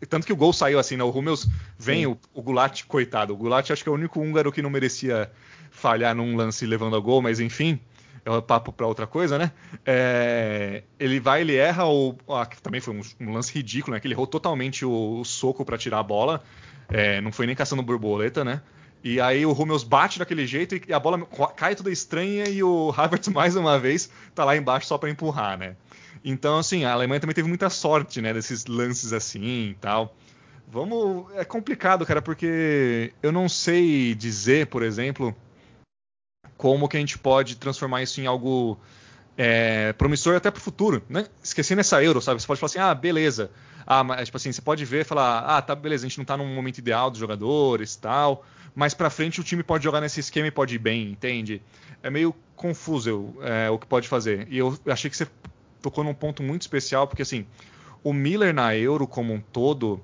tanto que o gol saiu assim, né? O Rummels vem, o, o Gulat, coitado. O Gulat acho que é o único húngaro que não merecia falhar num lance levando a gol, mas enfim, é um papo para outra coisa, né? É, ele vai, ele erra, ou ah, também foi um, um, lance ridículo, né? Que ele errou totalmente o, o soco para tirar a bola. É, não foi nem caçando borboleta, né? E aí o Rummels bate daquele jeito e a bola cai toda estranha e o (laughs) Havertz mais uma vez tá lá embaixo só para empurrar, né? Então, assim, a Alemanha também teve muita sorte, né, desses lances assim e tal. Vamos, é complicado, cara, porque eu não sei dizer, por exemplo, como que a gente pode transformar isso em algo é, promissor até para o futuro, né? Esquecendo essa Euro, sabe? Você pode falar assim, ah, beleza. Ah, mas tipo assim, você pode ver e falar, ah, tá, beleza, a gente não tá num momento ideal dos jogadores, tal mais para frente o time pode jogar nesse esquema e pode ir bem, entende? É meio confuso é, o que pode fazer. E eu achei que você tocou num ponto muito especial, porque assim, o Miller na Euro como um todo,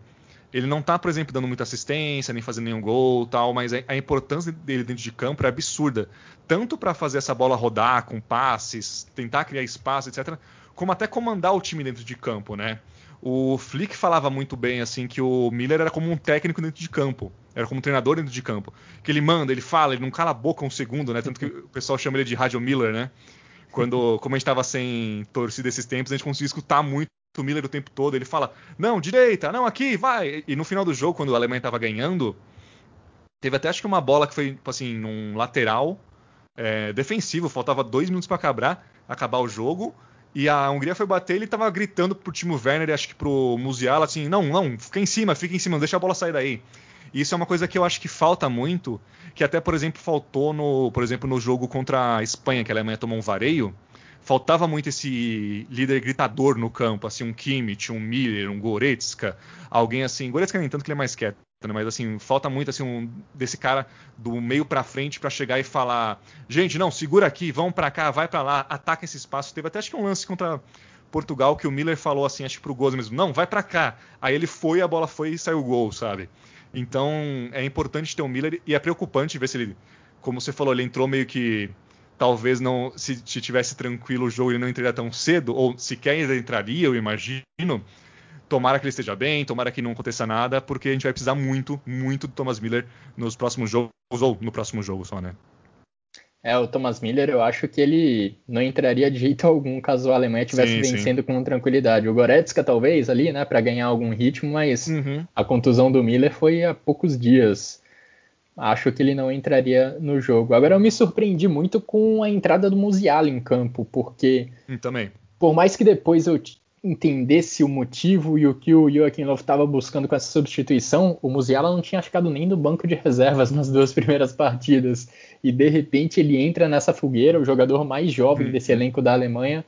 ele não tá, por exemplo, dando muita assistência, nem fazendo nenhum gol tal, mas a importância dele dentro de campo é absurda. Tanto para fazer essa bola rodar com passes, tentar criar espaço, etc., como até comandar o time dentro de campo, né? O Flick falava muito bem assim que o Miller era como um técnico dentro de campo, era como um treinador dentro de campo, que ele manda, ele fala, ele não cala a boca um segundo, né? Tanto que o pessoal chama ele de Radio Miller, né? Quando, como a gente estava sem torcida esses tempos, a gente conseguia escutar muito Miller o tempo todo. Ele fala, não, direita, não, aqui, vai. E no final do jogo, quando a Alemanha estava ganhando, teve até acho que uma bola que foi, tipo assim, num lateral é, defensivo, faltava dois minutos para acabar, acabar o jogo. E a Hungria foi bater ele tava gritando pro Timo Werner, acho que pro Musiala, assim, não, não, fica em cima, fica em cima, deixa a bola sair daí. E isso é uma coisa que eu acho que falta muito, que até, por exemplo, faltou no, por exemplo, no jogo contra a Espanha, que a Alemanha tomou um vareio, faltava muito esse líder gritador no campo, assim, um Kimmich, um Miller, um Goretzka, alguém assim, Goretzka nem tanto que ele é mais quieto, né? mas assim, falta muito assim um, desse cara do meio para frente para chegar e falar, gente, não, segura aqui, vão para cá, vai para lá, ataca esse espaço. Teve até acho que um lance contra Portugal que o Miller falou assim, acho que pro gol mesmo, não, vai para cá. Aí ele foi, a bola foi e saiu o gol, sabe? Então é importante ter o Miller e é preocupante ver se ele, como você falou, ele entrou meio que talvez não, se, se tivesse tranquilo o jogo ele não entraria tão cedo ou sequer entraria, eu imagino. Tomara que ele esteja bem, tomara que não aconteça nada, porque a gente vai precisar muito, muito do Thomas Miller nos próximos jogos, ou no próximo jogo só, né? É, o Thomas Miller, eu acho que ele não entraria de jeito algum caso a Alemanha estivesse vencendo sim. com tranquilidade. O Goretzka, talvez, ali, né, para ganhar algum ritmo, mas uhum. a contusão do Miller foi há poucos dias. Acho que ele não entraria no jogo. Agora, eu me surpreendi muito com a entrada do Musiala em campo, porque. Hum, também. Por mais que depois eu entendesse o motivo e o que o Joaquim Love estava buscando com essa substituição, o Musiala não tinha ficado nem no banco de reservas (laughs) nas duas primeiras partidas. E de repente ele entra nessa fogueira, o jogador mais jovem uhum. desse elenco da Alemanha,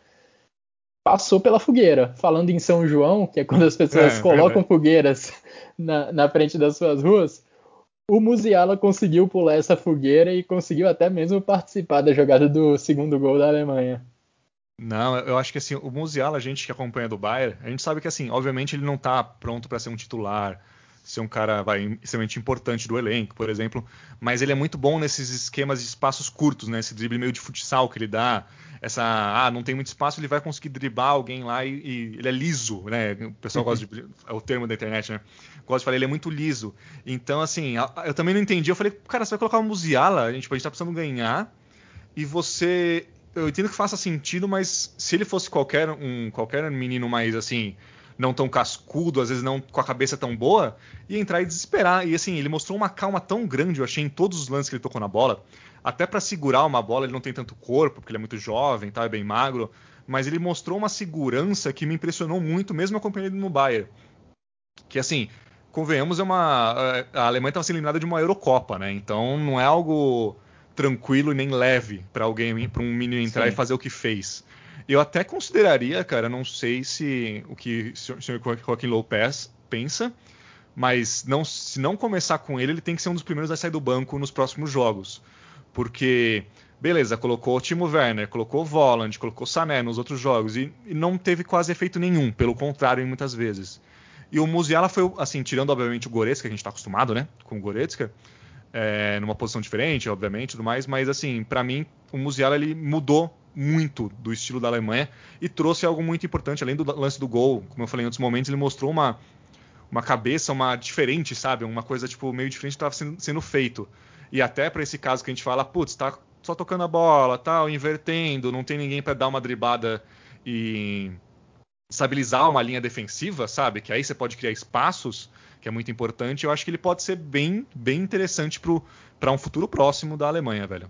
passou pela fogueira. Falando em São João, que é quando as pessoas é, colocam fogueiras na, na frente das suas ruas, o Musiala conseguiu pular essa fogueira e conseguiu até mesmo participar da jogada do segundo gol da Alemanha. Não, eu acho que assim, o Musiala, a gente que acompanha do Bayern, a gente sabe que assim, obviamente ele não está pronto para ser um titular, ser um cara vai, extremamente importante do elenco, por exemplo, mas ele é muito bom nesses esquemas de espaços curtos, né? Esse drible meio de futsal que ele dá, essa ah, não tem muito espaço, ele vai conseguir driblar alguém lá e, e ele é liso, né? O pessoal gosta de é o termo da internet, né? Gosta de falar, ele é muito liso. Então, assim, eu também não entendi. Eu falei, cara, você vai colocar o Musiala, a gente, a gente tá precisando ganhar e você eu entendo que faça sentido, mas se ele fosse qualquer um qualquer menino mais assim não tão cascudo, às vezes não com a cabeça tão boa, ia entrar e desesperar. E assim, ele mostrou uma calma tão grande, eu achei, em todos os lances que ele tocou na bola. Até para segurar uma bola, ele não tem tanto corpo, porque ele é muito jovem, tá, é bem magro. Mas ele mostrou uma segurança que me impressionou muito, mesmo acompanhando ele no Bayern. Que assim, convenhamos, é uma. A Alemanha estava sendo eliminada de uma Eurocopa, né? Então não é algo tranquilo e nem leve para alguém, para um menino entrar Sim. e fazer o que fez. Eu até consideraria, cara, não sei se o que o senhor Joaquim Lopes pensa, mas não, se não começar com ele, ele tem que ser um dos primeiros a sair do banco nos próximos jogos. Porque, beleza, colocou o Timo Werner, colocou o Voland, colocou o Sané nos outros jogos e, e, não teve quase efeito nenhum, pelo contrário, muitas vezes. E o Musiala foi, assim, tirando obviamente o Goretzka, que a gente está acostumado, né, com o Goretzka, é, numa posição diferente, obviamente, tudo mais, mas assim, para mim, o Musiala ele mudou muito do estilo da Alemanha e trouxe algo muito importante, além do lance do gol, como eu falei em outros momentos, ele mostrou uma, uma cabeça, uma diferente, sabe? Uma coisa tipo meio diferente que estava sendo, sendo, feito. E até para esse caso que a gente fala, putz, tá só tocando a bola, tal, invertendo, não tem ninguém para dar uma driblada e estabilizar uma linha defensiva, sabe? Que aí você pode criar espaços, que é muito importante. Eu acho que ele pode ser bem, bem interessante para um futuro próximo da Alemanha, velho.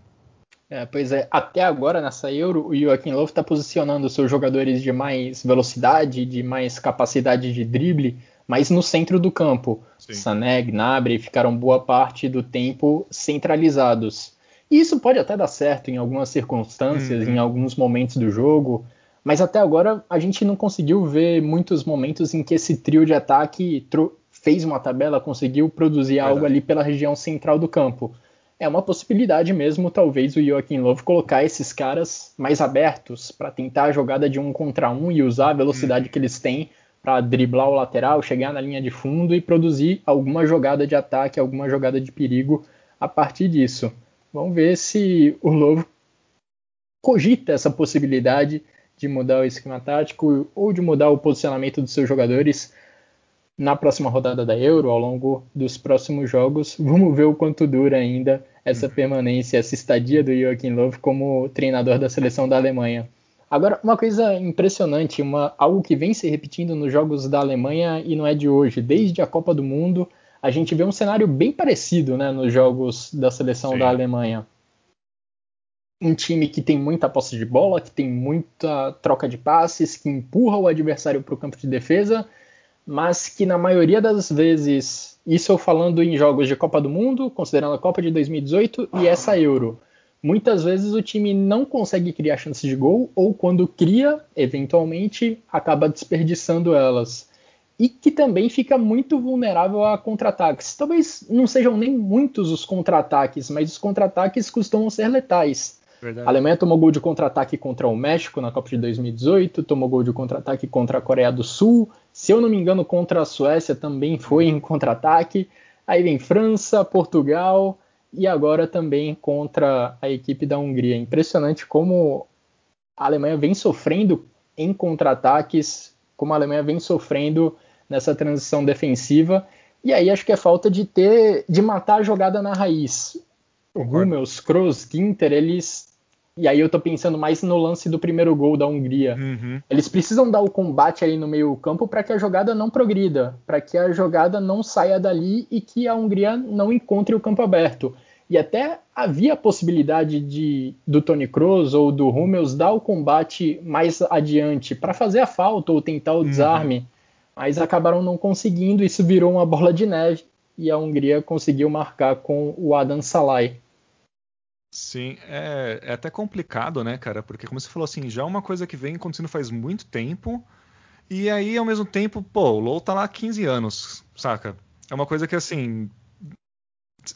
É, pois é, até agora nessa Euro, o Joaquim Löw está posicionando seus jogadores de mais velocidade, de mais capacidade de drible, mas no centro do campo. Sim. Sané, Gnabry ficaram boa parte do tempo centralizados. E isso pode até dar certo em algumas circunstâncias, uhum. em alguns momentos do jogo, mas até agora a gente não conseguiu ver muitos momentos em que esse trio de ataque fez uma tabela, conseguiu produzir Verdade. algo ali pela região central do campo é uma possibilidade mesmo, talvez, o Joaquim Love colocar esses caras mais abertos para tentar a jogada de um contra um e usar a velocidade hum. que eles têm para driblar o lateral, chegar na linha de fundo e produzir alguma jogada de ataque, alguma jogada de perigo a partir disso. Vamos ver se o Love cogita essa possibilidade de mudar o esquema tático ou de mudar o posicionamento dos seus jogadores na próxima rodada da Euro, ao longo dos próximos jogos. (laughs) Vamos ver o quanto dura ainda essa uhum. permanência, essa estadia do Joachim Löw como treinador da seleção da Alemanha. Agora, uma coisa impressionante, uma, algo que vem se repetindo nos jogos da Alemanha e não é de hoje, desde a Copa do Mundo, a gente vê um cenário bem parecido né, nos jogos da seleção Sim. da Alemanha. Um time que tem muita posse de bola, que tem muita troca de passes, que empurra o adversário para o campo de defesa, mas que na maioria das vezes, isso eu falando em jogos de Copa do Mundo, considerando a Copa de 2018 e essa Euro, muitas vezes o time não consegue criar chances de gol ou quando cria, eventualmente acaba desperdiçando elas. E que também fica muito vulnerável a contra-ataques. Talvez não sejam nem muitos os contra-ataques, mas os contra-ataques costumam ser letais. Verdade. A Alemanha tomou gol de contra-ataque contra o México na Copa de 2018, tomou gol de contra-ataque contra a Coreia do Sul. Se eu não me engano, contra a Suécia também foi em contra-ataque. Aí vem França, Portugal e agora também contra a equipe da Hungria. Impressionante como a Alemanha vem sofrendo em contra-ataques, como a Alemanha vem sofrendo nessa transição defensiva. E aí acho que é falta de ter, de matar a jogada na raiz. O Hummels, Kroos, Ginter, eles e aí eu tô pensando mais no lance do primeiro gol da Hungria. Uhum. Eles precisam dar o combate aí no meio campo para que a jogada não progrida, para que a jogada não saia dali e que a Hungria não encontre o campo aberto. E até havia a possibilidade de do Tony Kroos ou do Hummels dar o combate mais adiante para fazer a falta ou tentar o uhum. desarme, uhum. mas acabaram não conseguindo. Isso virou uma bola de neve e a Hungria conseguiu marcar com o Adam Salai. Sim, é, é, até complicado, né, cara? Porque, como você falou assim, já é uma coisa que vem acontecendo faz muito tempo. E aí, ao mesmo tempo, pô, o LoL tá lá há 15 anos, saca? É uma coisa que, assim,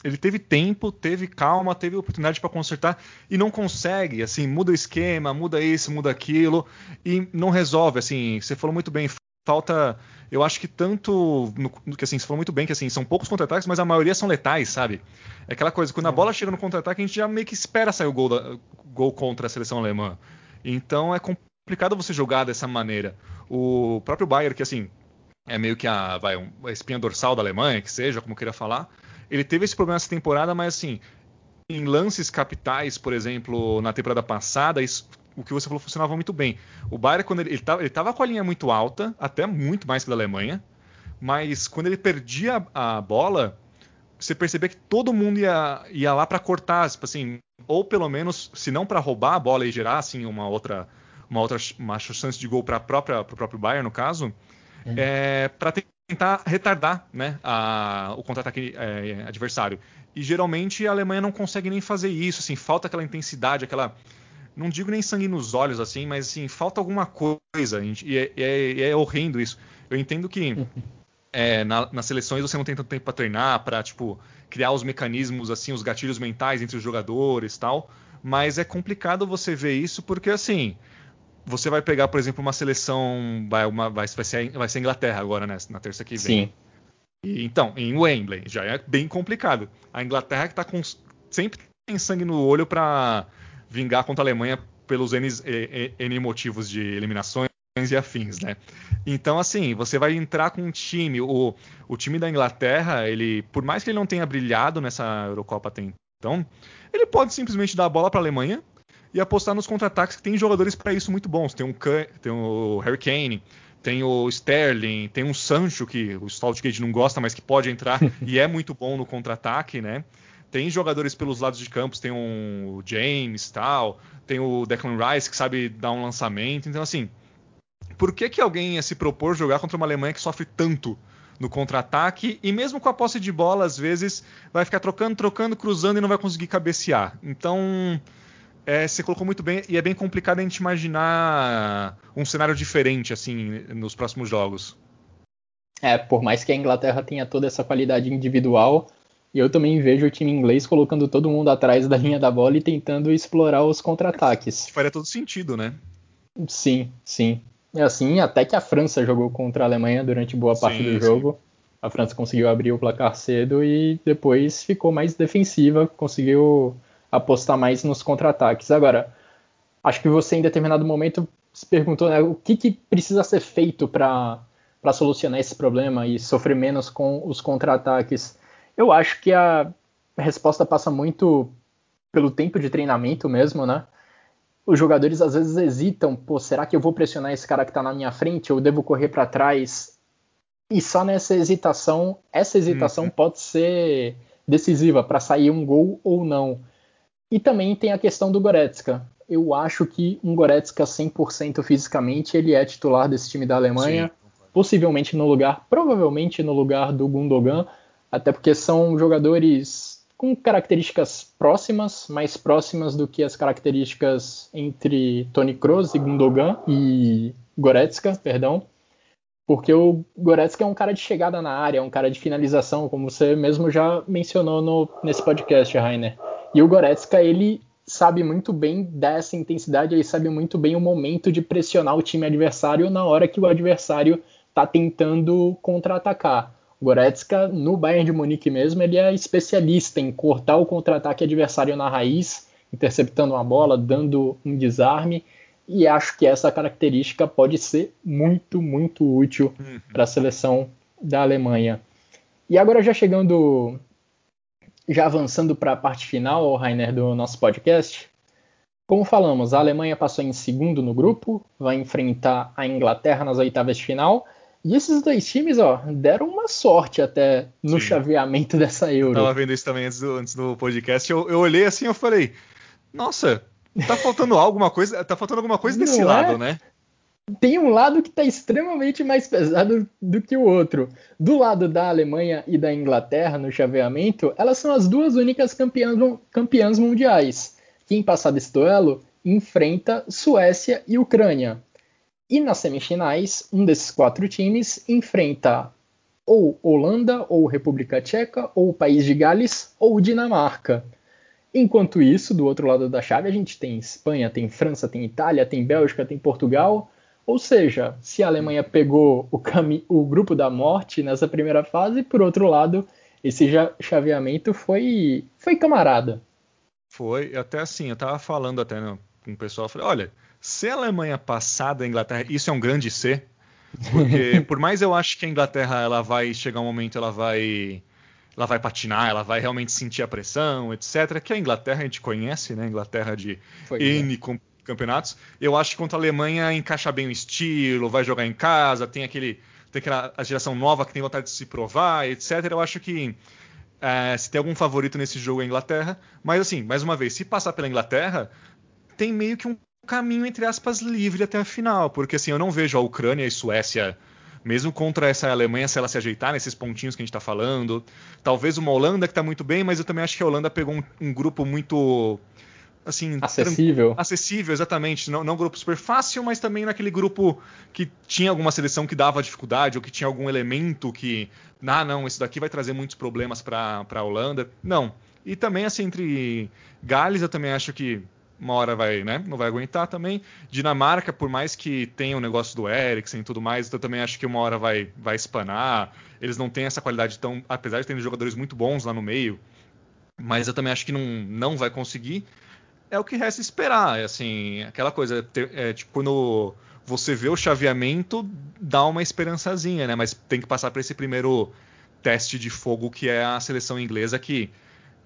ele teve tempo, teve calma, teve oportunidade para consertar e não consegue, assim, muda o esquema, muda isso, muda aquilo e não resolve, assim, você falou muito bem, falta, eu acho que tanto, no, que assim, você falou muito bem que assim, são poucos contra-ataques, mas a maioria são letais, sabe? É aquela coisa, quando a bola chega no contra-ataque, a gente já meio que espera sair o gol, da, gol contra a seleção alemã. Então é complicado você jogar dessa maneira. O próprio Bayern, que assim, é meio que a, vai, a espinha dorsal da Alemanha, que seja, como queira falar, ele teve esse problema essa temporada, mas assim, em lances capitais, por exemplo, na temporada passada, isso, o que você falou funcionava muito bem. O Bayern, quando ele, estava ele tava com a linha muito alta, até muito mais que da Alemanha, mas quando ele perdia a, a bola, você percebia que todo mundo ia, ia lá para cortar, tipo assim, ou pelo menos, se não para roubar a bola e gerar assim uma outra uma outra uma chance de gol para própria pro próprio Bayern no caso, uhum. é, para tentar retardar né, a, o contra-ataque é, adversário. E geralmente a Alemanha não consegue nem fazer isso, assim, falta aquela intensidade, aquela. Não digo nem sangue nos olhos, assim, mas assim, falta alguma coisa. E é, é, é horrendo isso. Eu entendo que (laughs) é, na, nas seleções você não tem tanto tempo para treinar, para tipo, criar os mecanismos, assim, os gatilhos mentais entre os jogadores tal. Mas é complicado você ver isso porque, assim, você vai pegar, por exemplo, uma seleção. Vai, uma, vai, vai, ser, vai ser a Inglaterra agora, né? Na terça que vem. Sim. E, então, em Wembley, já é bem complicado. A Inglaterra que tá com. Sempre tem sangue no olho para vingar contra a Alemanha pelos N, N motivos de eliminações e afins, né? Então, assim, você vai entrar com um time. O, o time da Inglaterra, ele, por mais que ele não tenha brilhado nessa Eurocopa até então, ele pode simplesmente dar a bola para a Alemanha e apostar nos contra-ataques que tem jogadores para isso muito bons. Tem, um, tem o Harry Kane, tem o Sterling, tem um Sancho que o Southgate não gosta, mas que pode entrar (laughs) e é muito bom no contra-ataque, né? Tem jogadores pelos lados de campos, tem um James tal, tem o Declan Rice que sabe dar um lançamento. Então, assim, por que, que alguém ia se propor jogar contra uma Alemanha que sofre tanto no contra-ataque e mesmo com a posse de bola, às vezes vai ficar trocando, trocando, cruzando e não vai conseguir cabecear? Então, é, você colocou muito bem, e é bem complicado a gente imaginar um cenário diferente, assim, nos próximos jogos. É, por mais que a Inglaterra tenha toda essa qualidade individual, eu também vejo o time inglês colocando todo mundo atrás da linha da bola e tentando explorar os contra-ataques. Faria todo sentido, né? Sim, sim. É assim, até que a França jogou contra a Alemanha durante boa parte sim, do jogo. Sim. A França conseguiu abrir o placar cedo e depois ficou mais defensiva, conseguiu apostar mais nos contra-ataques. Agora, acho que você em determinado momento se perguntou né, o que, que precisa ser feito para solucionar esse problema e sofrer menos com os contra-ataques. Eu acho que a resposta passa muito pelo tempo de treinamento mesmo, né? Os jogadores às vezes hesitam, pô, será que eu vou pressionar esse cara que está na minha frente ou devo correr para trás? E só nessa hesitação, essa hesitação uhum. pode ser decisiva para sair um gol ou não. E também tem a questão do Goretzka. Eu acho que um Goretzka 100% fisicamente, ele é titular desse time da Alemanha, Sim. possivelmente no lugar, provavelmente no lugar do Gundogan, até porque são jogadores com características próximas, mais próximas do que as características entre Toni Kroos e Gundogan e Goretzka, perdão. Porque o Goretzka é um cara de chegada na área, é um cara de finalização, como você mesmo já mencionou no, nesse podcast, Rainer. E o Goretzka, ele sabe muito bem dessa intensidade, ele sabe muito bem o momento de pressionar o time adversário na hora que o adversário está tentando contra-atacar. Goretzka, no Bayern de Munique mesmo, ele é especialista em cortar o contra-ataque adversário na raiz, interceptando uma bola, dando um desarme, e acho que essa característica pode ser muito, muito útil uhum. para a seleção da Alemanha. E agora já chegando já avançando para a parte final, Rainer, do nosso podcast, como falamos, a Alemanha passou em segundo no grupo, vai enfrentar a Inglaterra nas oitavas de final. E esses dois times, ó, deram uma sorte até no Sim. chaveamento dessa Euro. Eu tava vendo isso também antes do, antes do podcast. Eu, eu olhei assim, eu falei, nossa, tá faltando (laughs) alguma coisa, tá faltando alguma coisa desse Não lado, é? né? tem um lado que está extremamente mais pesado do que o outro. Do lado da Alemanha e da Inglaterra no chaveamento, elas são as duas únicas campeãs, campeãs mundiais. Quem passar desse duelo enfrenta Suécia e Ucrânia. E nas semifinais, um desses quatro times enfrenta ou Holanda, ou República Tcheca, ou País de Gales, ou Dinamarca. Enquanto isso, do outro lado da chave, a gente tem Espanha, tem França, tem Itália, tem Bélgica, tem Portugal. Ou seja, se a Alemanha pegou o, o grupo da morte nessa primeira fase, por outro lado, esse chaveamento foi, foi camarada. Foi, até assim, eu tava falando até no, com o pessoal, falei, olha, se a Alemanha passar da Inglaterra, isso é um grande C, porque (laughs) por mais eu acho que a Inglaterra ela vai chegar um momento, ela vai ela vai patinar, ela vai realmente sentir a pressão, etc. Que a Inglaterra a gente conhece, né? Inglaterra de Foi, N é. campeonatos. Eu acho que contra a Alemanha encaixa bem o estilo, vai jogar em casa, tem aquele tem aquela a geração nova que tem vontade de se provar, etc. Eu acho que é, se tem algum favorito nesse jogo é a Inglaterra, mas assim, mais uma vez, se passar pela Inglaterra, tem meio que um caminho, entre aspas, livre até a final. Porque assim, eu não vejo a Ucrânia e a Suécia, mesmo contra essa Alemanha, se ela se ajeitar nesses pontinhos que a gente está falando. Talvez uma Holanda que está muito bem, mas eu também acho que a Holanda pegou um, um grupo muito. Assim, acessível. Acessível, exatamente. Não, não um grupo super fácil, mas também naquele grupo que tinha alguma seleção que dava dificuldade ou que tinha algum elemento que. Ah, não, isso daqui vai trazer muitos problemas para a Holanda. Não. E também, assim, entre Gales, eu também acho que uma hora vai, né? Não vai aguentar também. Dinamarca, por mais que tenha o negócio do Eriksen e tudo mais, eu também acho que uma hora vai, vai espanar. Eles não têm essa qualidade tão. Apesar de terem jogadores muito bons lá no meio. Mas eu também acho que não, não vai conseguir. É o que resta esperar. É assim, aquela coisa. É, tipo, quando você vê o chaveamento, dá uma esperançazinha, né? Mas tem que passar para esse primeiro teste de fogo que é a seleção inglesa que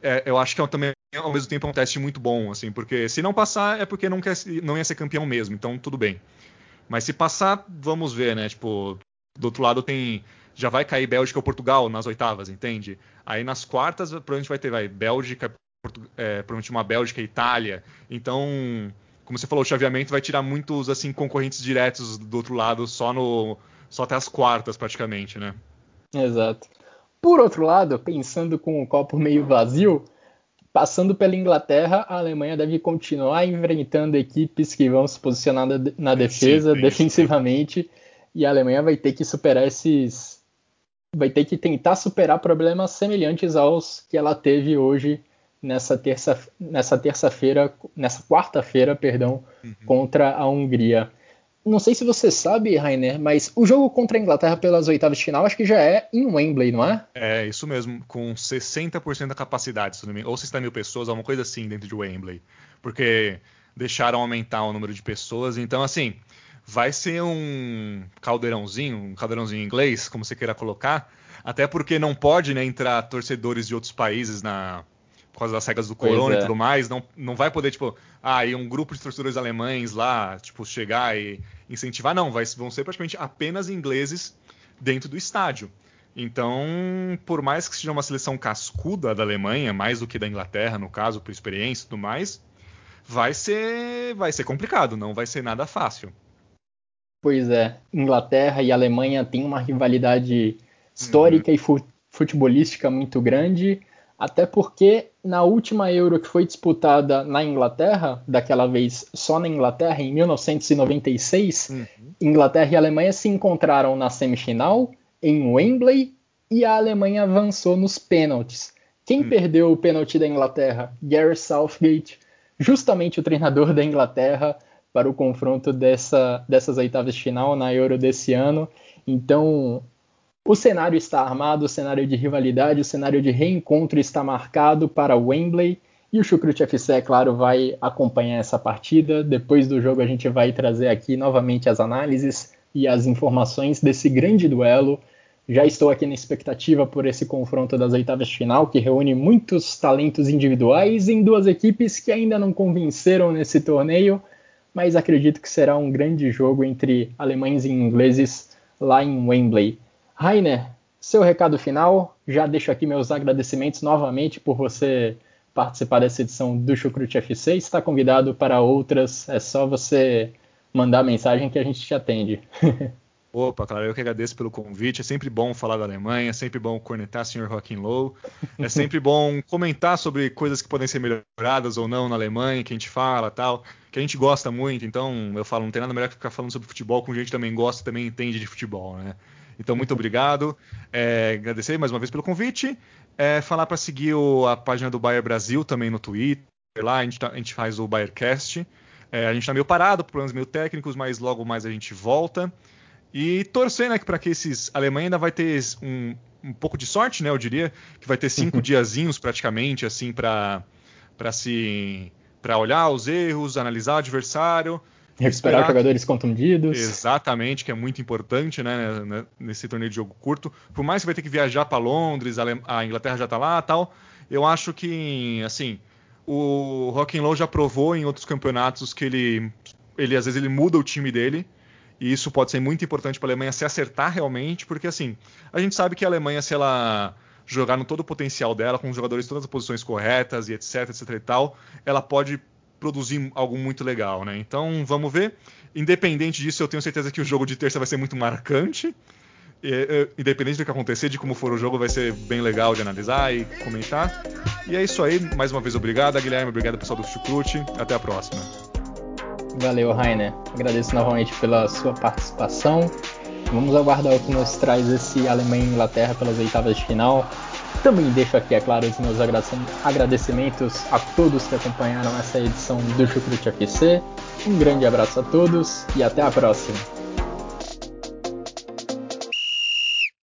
é, eu acho que é também ao mesmo tempo é um teste muito bom, assim, porque se não passar é porque não, quer, não ia ser campeão mesmo, então tudo bem. Mas se passar, vamos ver, né? Tipo, do outro lado tem. Já vai cair Bélgica ou Portugal nas oitavas, entende? Aí nas quartas, provavelmente vai ter vai, Bélgica, Portu, é, provavelmente uma Bélgica e Itália. Então, como você falou, o chaveamento vai tirar muitos assim concorrentes diretos do outro lado só no só até as quartas praticamente, né? Exato. Por outro lado, pensando com o copo meio vazio, passando pela Inglaterra, a Alemanha deve continuar enfrentando equipes que vão se posicionar na defesa, sim, defensivamente, e a Alemanha vai ter que superar esses. Vai ter que tentar superar problemas semelhantes aos que ela teve hoje nessa terça nessa terça-feira, nessa quarta-feira, perdão, uhum. contra a Hungria. Não sei se você sabe, Rainer, mas o jogo contra a Inglaterra pelas oitavas de final acho que já é em Wembley, não é? É, isso mesmo, com 60% da capacidade, se não me... ou 60 mil pessoas, alguma coisa assim dentro de Wembley. Porque deixaram aumentar o número de pessoas, então assim, vai ser um caldeirãozinho, um caldeirãozinho em inglês, como você queira colocar, até porque não pode né, entrar torcedores de outros países na, causa das regras do corona é. e tudo mais, não, não vai poder, tipo, ah, e um grupo de torcedores alemães lá, tipo, chegar e incentivar, não, vai, vão ser praticamente apenas ingleses dentro do estádio. Então, por mais que seja uma seleção cascuda da Alemanha, mais do que da Inglaterra, no caso, por experiência e tudo mais, vai ser, vai ser complicado, não vai ser nada fácil. Pois é, Inglaterra e Alemanha têm uma rivalidade histórica uhum. e futebolística muito grande. Até porque na última Euro que foi disputada na Inglaterra, daquela vez só na Inglaterra, em 1996, uhum. Inglaterra e Alemanha se encontraram na semifinal em Wembley e a Alemanha avançou nos pênaltis. Quem uhum. perdeu o pênalti da Inglaterra? Gary Southgate, justamente o treinador da Inglaterra, para o confronto dessa, dessas oitavas de final na Euro desse ano. Então, o cenário está armado, o cenário de rivalidade, o cenário de reencontro está marcado para Wembley. E o Chucrute FC, é claro, vai acompanhar essa partida. Depois do jogo, a gente vai trazer aqui novamente as análises e as informações desse grande duelo. Já estou aqui na expectativa por esse confronto das oitavas de final, que reúne muitos talentos individuais em duas equipes que ainda não convenceram nesse torneio, mas acredito que será um grande jogo entre alemães e ingleses lá em Wembley. Rainer, seu recado final. Já deixo aqui meus agradecimentos novamente por você participar dessa edição do Chucrute FC. Está convidado para outras. É só você mandar mensagem que a gente te atende. (laughs) Opa, claro, eu que agradeço pelo convite. É sempre bom falar da Alemanha, é sempre bom cornetar Sr. Rockin' Low. É sempre (laughs) bom comentar sobre coisas que podem ser melhoradas ou não na Alemanha, que a gente fala tal, que a gente gosta muito. Então, eu falo, não tem nada melhor que ficar falando sobre futebol com gente que também gosta, também entende de futebol, né? Então, muito obrigado. É, agradecer mais uma vez pelo convite. É, falar para seguir o, a página do Bayer Brasil também no Twitter. Lá a gente, tá, a gente faz o Bayercast. É, a gente está meio parado, por problemas meio técnicos, mas logo mais a gente volta. E torcer, né, para que esses. Alemanha ainda vai ter um, um pouco de sorte, né? Eu diria, que vai ter cinco (laughs) diazinhos praticamente, assim, para se. para olhar os erros, analisar o adversário. Recuperar jogadores contundidos. Exatamente, que é muito importante, né, né, nesse torneio de jogo curto. Por mais que vai ter que viajar para Londres, a Inglaterra já está lá tal, eu acho que, assim, o Rock'n'Roll já provou em outros campeonatos que ele, ele às vezes ele muda o time dele e isso pode ser muito importante para a Alemanha se acertar realmente, porque assim, a gente sabe que a Alemanha, se ela jogar no todo o potencial dela, com os jogadores em todas as posições corretas e etc, etc e tal, ela pode produzir algo muito legal, né? Então, vamos ver. Independente disso, eu tenho certeza que o jogo de terça vai ser muito marcante. Independente do que acontecer, de como for o jogo, vai ser bem legal de analisar e comentar. E é isso aí. Mais uma vez, obrigado, Guilherme. Obrigado, pessoal do Chucrute. Até a próxima. Valeu, Rainer. Agradeço novamente pela sua participação. Vamos aguardar o que nos traz esse Alemanha e Inglaterra pelas oitavas de final. Também deixo aqui, é claro, os meus agradecimentos a todos que acompanharam essa edição do Chucrute FC. Um grande abraço a todos e até a próxima.